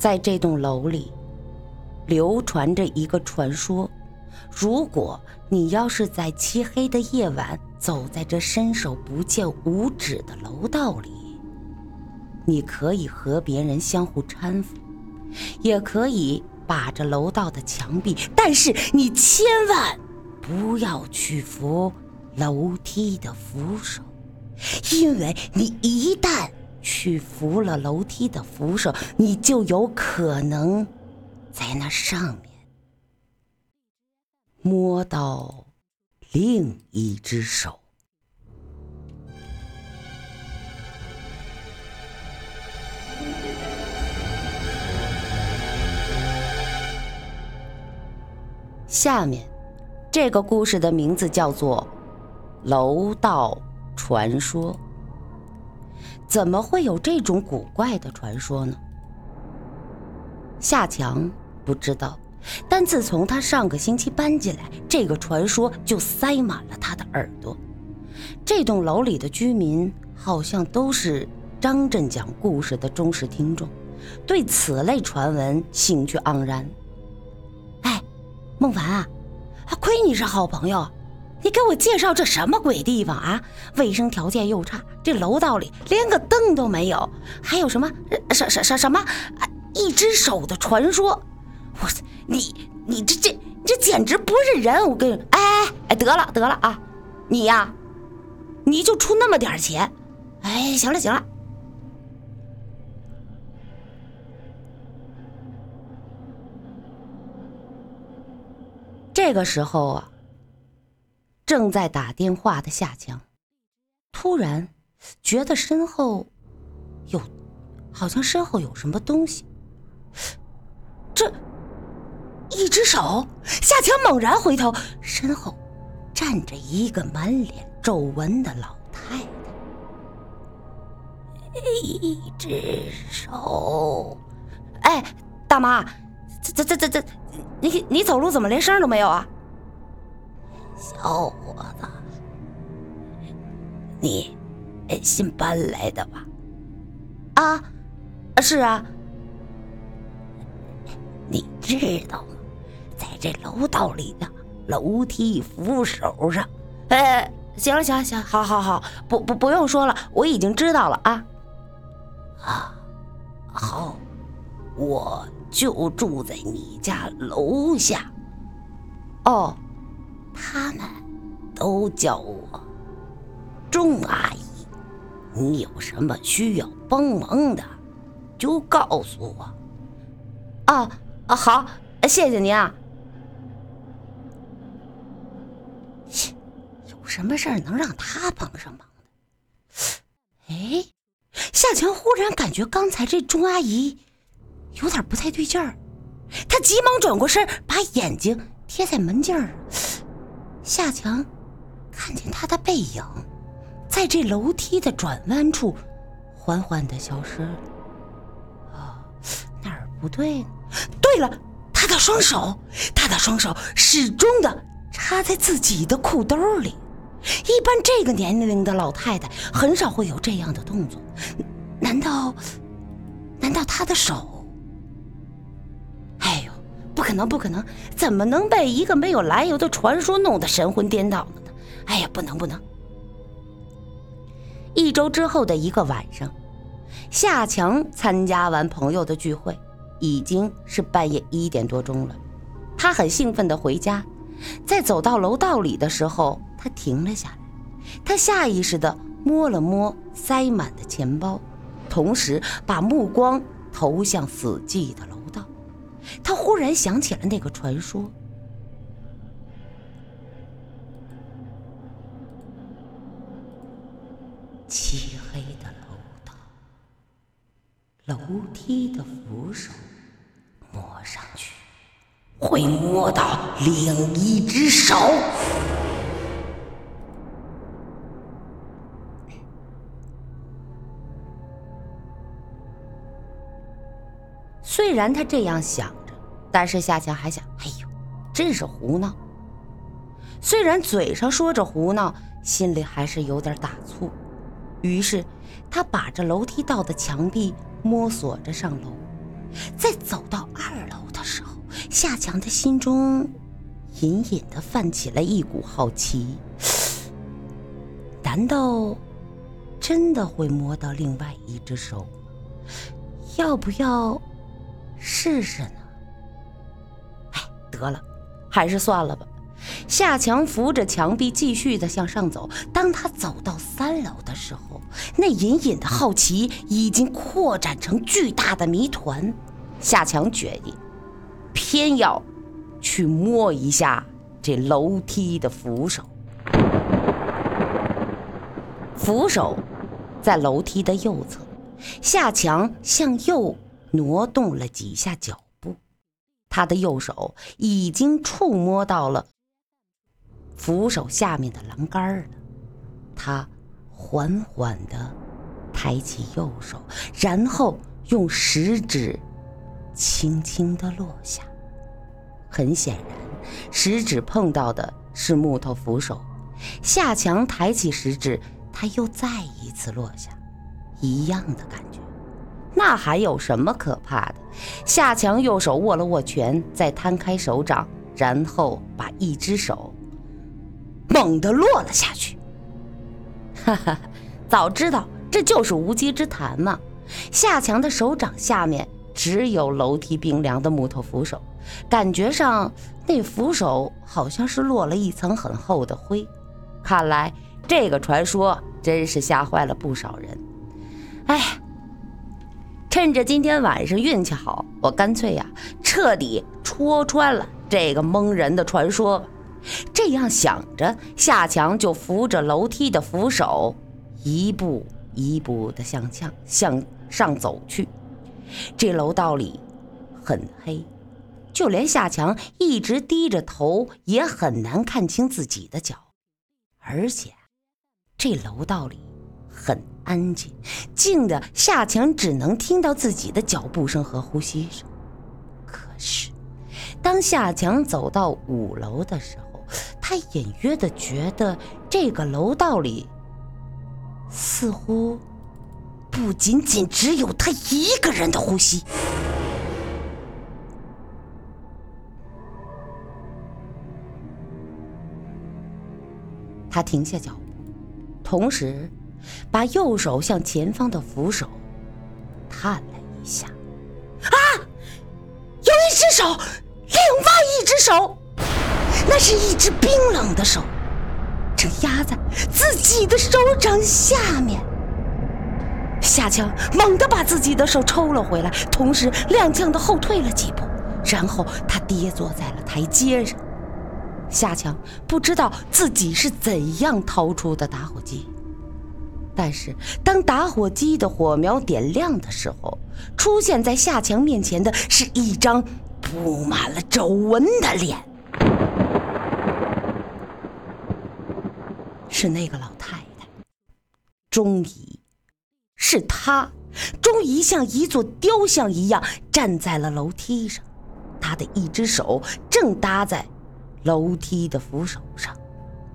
在这栋楼里，流传着一个传说：如果你要是在漆黑的夜晚走在这伸手不见五指的楼道里，你可以和别人相互搀扶，也可以把着楼道的墙壁，但是你千万不要去扶楼梯的扶手，因为你一旦去扶了楼梯的扶手，你就有可能在那上面摸到另一只手。下面，这个故事的名字叫做《楼道传说》。怎么会有这种古怪的传说呢？夏强不知道，但自从他上个星期搬进来，这个传说就塞满了他的耳朵。这栋楼里的居民好像都是张震讲故事的忠实听众，对此类传闻兴趣盎然。哎孟凡啊，亏你是好朋友，你给我介绍这什么鬼地方啊？卫生条件又差，这楼道里连个灯都没有，还有什么什什什什么一只手的传说？我你你这这这简直不是人！我跟你哎哎哎，得了得了啊，你呀，你就出那么点钱，哎，行了行了。这个时候啊，正在打电话的夏强，突然觉得身后有，好像身后有什么东西。这一只手，夏强猛然回头，身后站着一个满脸皱纹的老太太。一只手，哎，大妈，这这这这。你你走路怎么连声都没有啊，小伙子？你新搬来的吧？啊，是啊。你知道吗？在这楼道里的楼梯扶手上，哎，行了行了行，好好好，不不不用说了，我已经知道了啊。啊，好，我。就住在你家楼下。哦，他们都叫我钟阿姨。你有什么需要帮忙的，就告诉我。啊啊，好，谢谢您啊。切，有什么事儿能让他帮上忙的？哎，夏强忽然感觉刚才这钟阿姨。有点不太对劲儿，他急忙转过身，把眼睛贴在门镜上。夏强看见他的背影，在这楼梯的转弯处缓缓的消失了。啊，哪儿不对呢？对了，他的双手，他的双手始终的插在自己的裤兜里。一般这个年龄的老太太很少会有这样的动作。难道，难道他的手？可能，不可能！怎么能被一个没有来由的传说弄得神魂颠倒了呢？哎呀，不能，不能！一周之后的一个晚上，夏强参加完朋友的聚会，已经是半夜一点多钟了。他很兴奋地回家，在走到楼道里的时候，他停了下来。他下意识地摸了摸塞满的钱包，同时把目光投向死寂的。他忽然想起了那个传说：漆黑的楼道，楼梯的扶手，摸上去会摸到另一只手。虽然他这样想。但是夏强还想，哎呦，真是胡闹。虽然嘴上说着胡闹，心里还是有点打怵。于是他把着楼梯道的墙壁摸索着上楼，在走到二楼的时候，夏强的心中隐隐的泛起了一股好奇：难道真的会摸到另外一只手？要不要试试呢？得了，还是算了吧。夏强扶着墙壁，继续的向上走。当他走到三楼的时候，那隐隐的好奇已经扩展成巨大的谜团。夏强决定，偏要去摸一下这楼梯的扶手。扶手在楼梯的右侧，夏强向右挪动了几下脚，他的右手已经触摸到了。扶手下面的栏杆了，他缓缓地抬起右手，然后用食指轻轻地落下。很显然，食指碰到的是木头扶手。夏强抬起食指，他又再一次落下，一样的感觉。那还有什么可怕的？夏强右手握了握拳，再摊开手掌，然后把一只手。猛地落了下去。哈哈，早知道这就是无稽之谈嘛！夏强的手掌下面只有楼梯冰凉的木头扶手，感觉上那扶手好像是落了一层很厚的灰。看来这个传说真是吓坏了不少人。哎，趁着今天晚上运气好，我干脆呀彻底戳穿了这个蒙人的传说。这样想着，夏强就扶着楼梯的扶手，一步一步地向向向上走去。这楼道里很黑，就连夏强一直低着头，也很难看清自己的脚。而且，这楼道里很安静，静的夏强只能听到自己的脚步声和呼吸声。可是，当夏强走到五楼的时候，他隐约的觉得，这个楼道里似乎不仅仅只有他一个人的呼吸。他停下脚步，同时把右手向前方的扶手探了一下。啊！有一只手，另外一只手。那是一只冰冷的手，正压在自己的手掌下面。夏强猛地把自己的手抽了回来，同时踉跄地后退了几步，然后他跌坐在了台阶上。夏强不知道自己是怎样掏出的打火机，但是当打火机的火苗点亮的时候，出现在夏强面前的是一张布满了皱纹的脸。是那个老太太，钟仪，是她。钟仪像一座雕像一样站在了楼梯上，她的一只手正搭在楼梯的扶手上，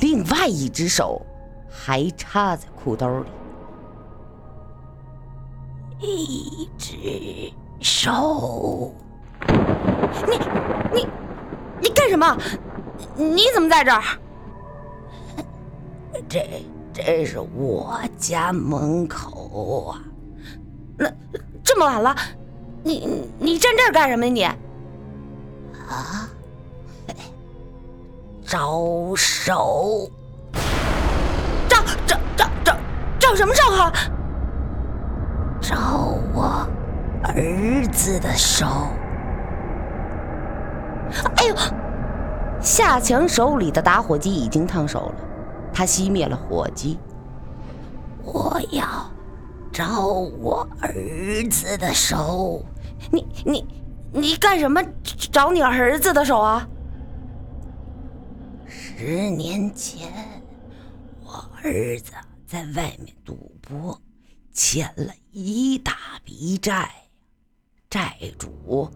另外一只手还插在裤兜里。一只手，你你你干什么？你怎么在这儿？这这是我家门口啊！那这么晚了，你你站这儿干什么呀？你啊？招手？招招招招招什么招啊？招我儿子的手！哎呦！夏强手里的打火机已经烫手了。他熄灭了火机。我要找我儿子的手。你你你干什么？找你儿子的手啊？十年前，我儿子在外面赌博，欠了一大笔债，债主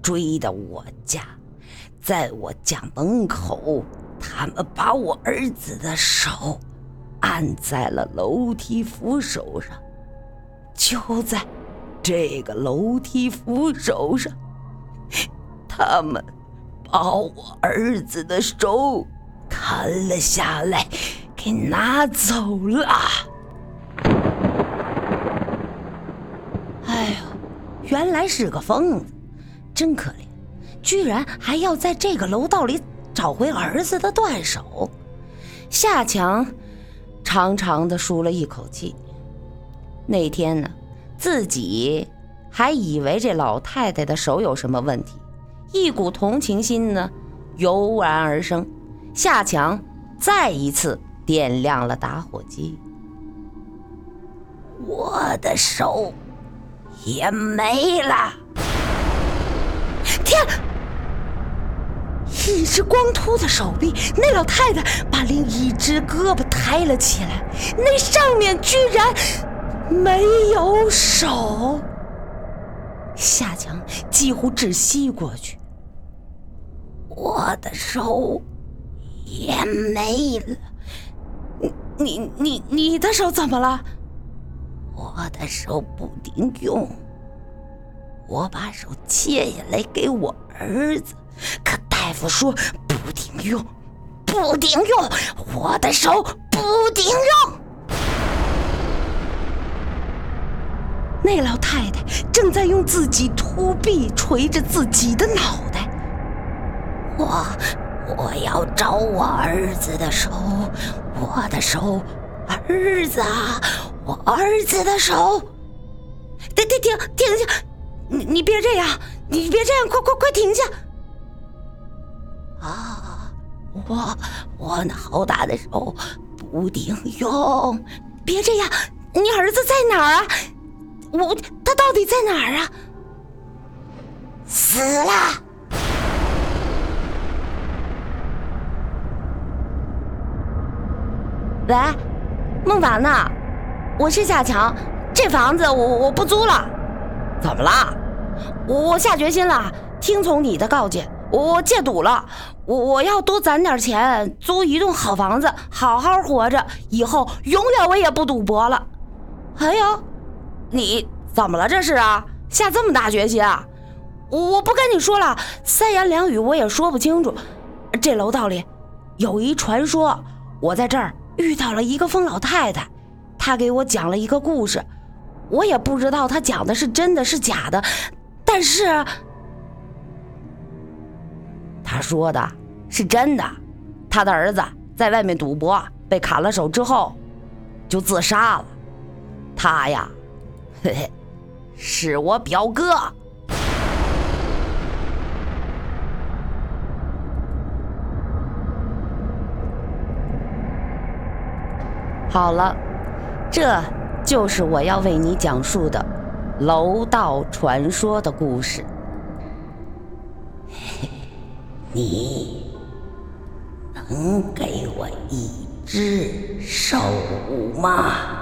追到我家，在我家门口。他们把我儿子的手按在了楼梯扶手上，就在这个楼梯扶手上，他们把我儿子的手砍了下来，给拿走了。哎呦，原来是个疯子，真可怜，居然还要在这个楼道里找回儿子的断手。夏强长长的舒了一口气。那天呢，自己还以为这老太太的手有什么问题，一股同情心呢油然而生。夏强再一次点亮了打火机，我的手也没了。天！一只光秃的手臂，那老太太把另一只胳膊抬了起来，那上面居然没有手。夏强几乎窒息过去，我的手也没了。你你你的手怎么了？我的手不顶用，我把手切下来给我儿子，可。大夫说不顶用，不顶用，我的手不顶用。那老太太正在用自己秃臂捶着自己的脑袋。我我要找我儿子的手，我的手，儿子啊，我儿子的手。停停停停下！你你别这样，你别这样，快快快停下！啊，我我那好大的手不顶用，别这样！你儿子在哪儿啊？我他到底在哪儿啊？死了！喂，孟凡呐，我是夏强，这房子我我不租了。怎么了？我下决心了，听从你的告诫。我戒赌了，我我要多攒点钱，租一栋好房子，好好活着，以后永远我也不赌博了。哎呦，你怎么了这是啊？下这么大决心啊？我不跟你说了，三言两语我也说不清楚。这楼道里有一传说，我在这儿遇到了一个疯老太太，她给我讲了一个故事，我也不知道她讲的是真的是假的，但是。他说的是真的，他的儿子在外面赌博被砍了手之后，就自杀了。他呀，嘿嘿，是我表哥。好了，这就是我要为你讲述的楼道传说的故事。你能给我一只手吗？